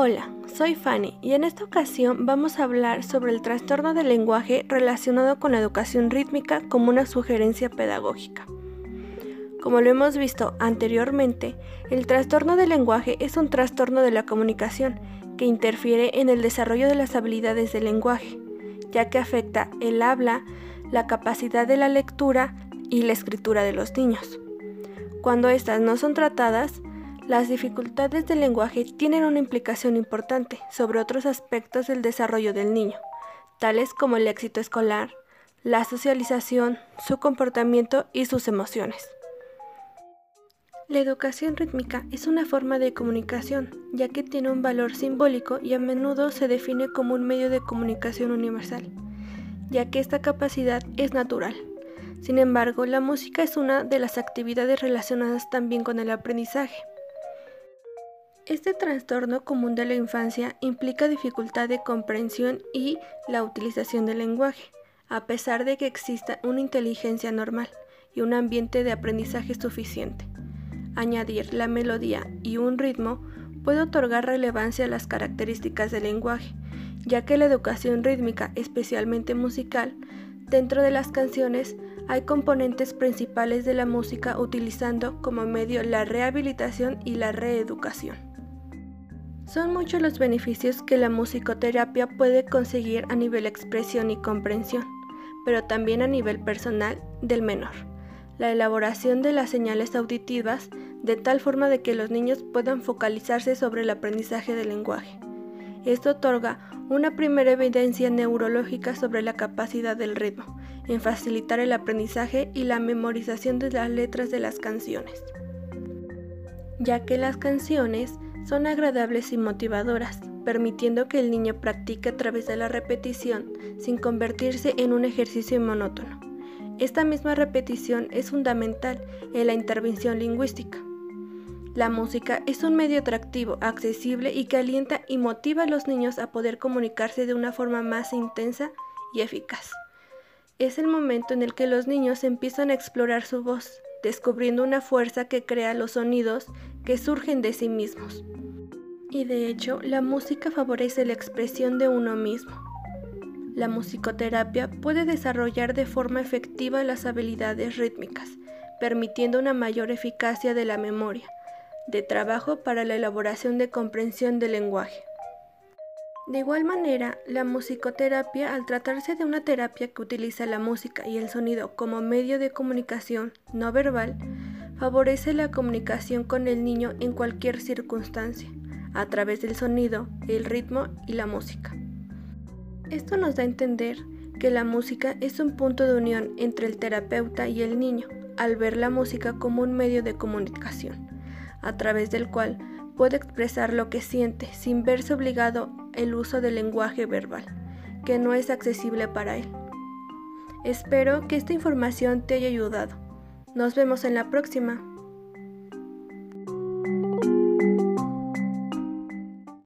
Hola, soy Fanny y en esta ocasión vamos a hablar sobre el trastorno del lenguaje relacionado con la educación rítmica como una sugerencia pedagógica. Como lo hemos visto anteriormente, el trastorno del lenguaje es un trastorno de la comunicación que interfiere en el desarrollo de las habilidades del lenguaje, ya que afecta el habla, la capacidad de la lectura y la escritura de los niños. Cuando estas no son tratadas, las dificultades del lenguaje tienen una implicación importante sobre otros aspectos del desarrollo del niño, tales como el éxito escolar, la socialización, su comportamiento y sus emociones. La educación rítmica es una forma de comunicación, ya que tiene un valor simbólico y a menudo se define como un medio de comunicación universal, ya que esta capacidad es natural. Sin embargo, la música es una de las actividades relacionadas también con el aprendizaje. Este trastorno común de la infancia implica dificultad de comprensión y la utilización del lenguaje, a pesar de que exista una inteligencia normal y un ambiente de aprendizaje suficiente. Añadir la melodía y un ritmo puede otorgar relevancia a las características del lenguaje, ya que la educación rítmica, especialmente musical, dentro de las canciones hay componentes principales de la música utilizando como medio la rehabilitación y la reeducación. Son muchos los beneficios que la musicoterapia puede conseguir a nivel expresión y comprensión, pero también a nivel personal del menor. La elaboración de las señales auditivas de tal forma de que los niños puedan focalizarse sobre el aprendizaje del lenguaje. Esto otorga una primera evidencia neurológica sobre la capacidad del ritmo en facilitar el aprendizaje y la memorización de las letras de las canciones, ya que las canciones son agradables y motivadoras, permitiendo que el niño practique a través de la repetición sin convertirse en un ejercicio monótono. Esta misma repetición es fundamental en la intervención lingüística. La música es un medio atractivo, accesible y que alienta y motiva a los niños a poder comunicarse de una forma más intensa y eficaz. Es el momento en el que los niños empiezan a explorar su voz, descubriendo una fuerza que crea los sonidos que surgen de sí mismos. Y de hecho, la música favorece la expresión de uno mismo. La musicoterapia puede desarrollar de forma efectiva las habilidades rítmicas, permitiendo una mayor eficacia de la memoria, de trabajo para la elaboración de comprensión del lenguaje. De igual manera, la musicoterapia, al tratarse de una terapia que utiliza la música y el sonido como medio de comunicación no verbal, favorece la comunicación con el niño en cualquier circunstancia a través del sonido, el ritmo y la música. Esto nos da a entender que la música es un punto de unión entre el terapeuta y el niño, al ver la música como un medio de comunicación, a través del cual puede expresar lo que siente sin verse obligado el uso del lenguaje verbal, que no es accesible para él. Espero que esta información te haya ayudado. Nos vemos en la próxima.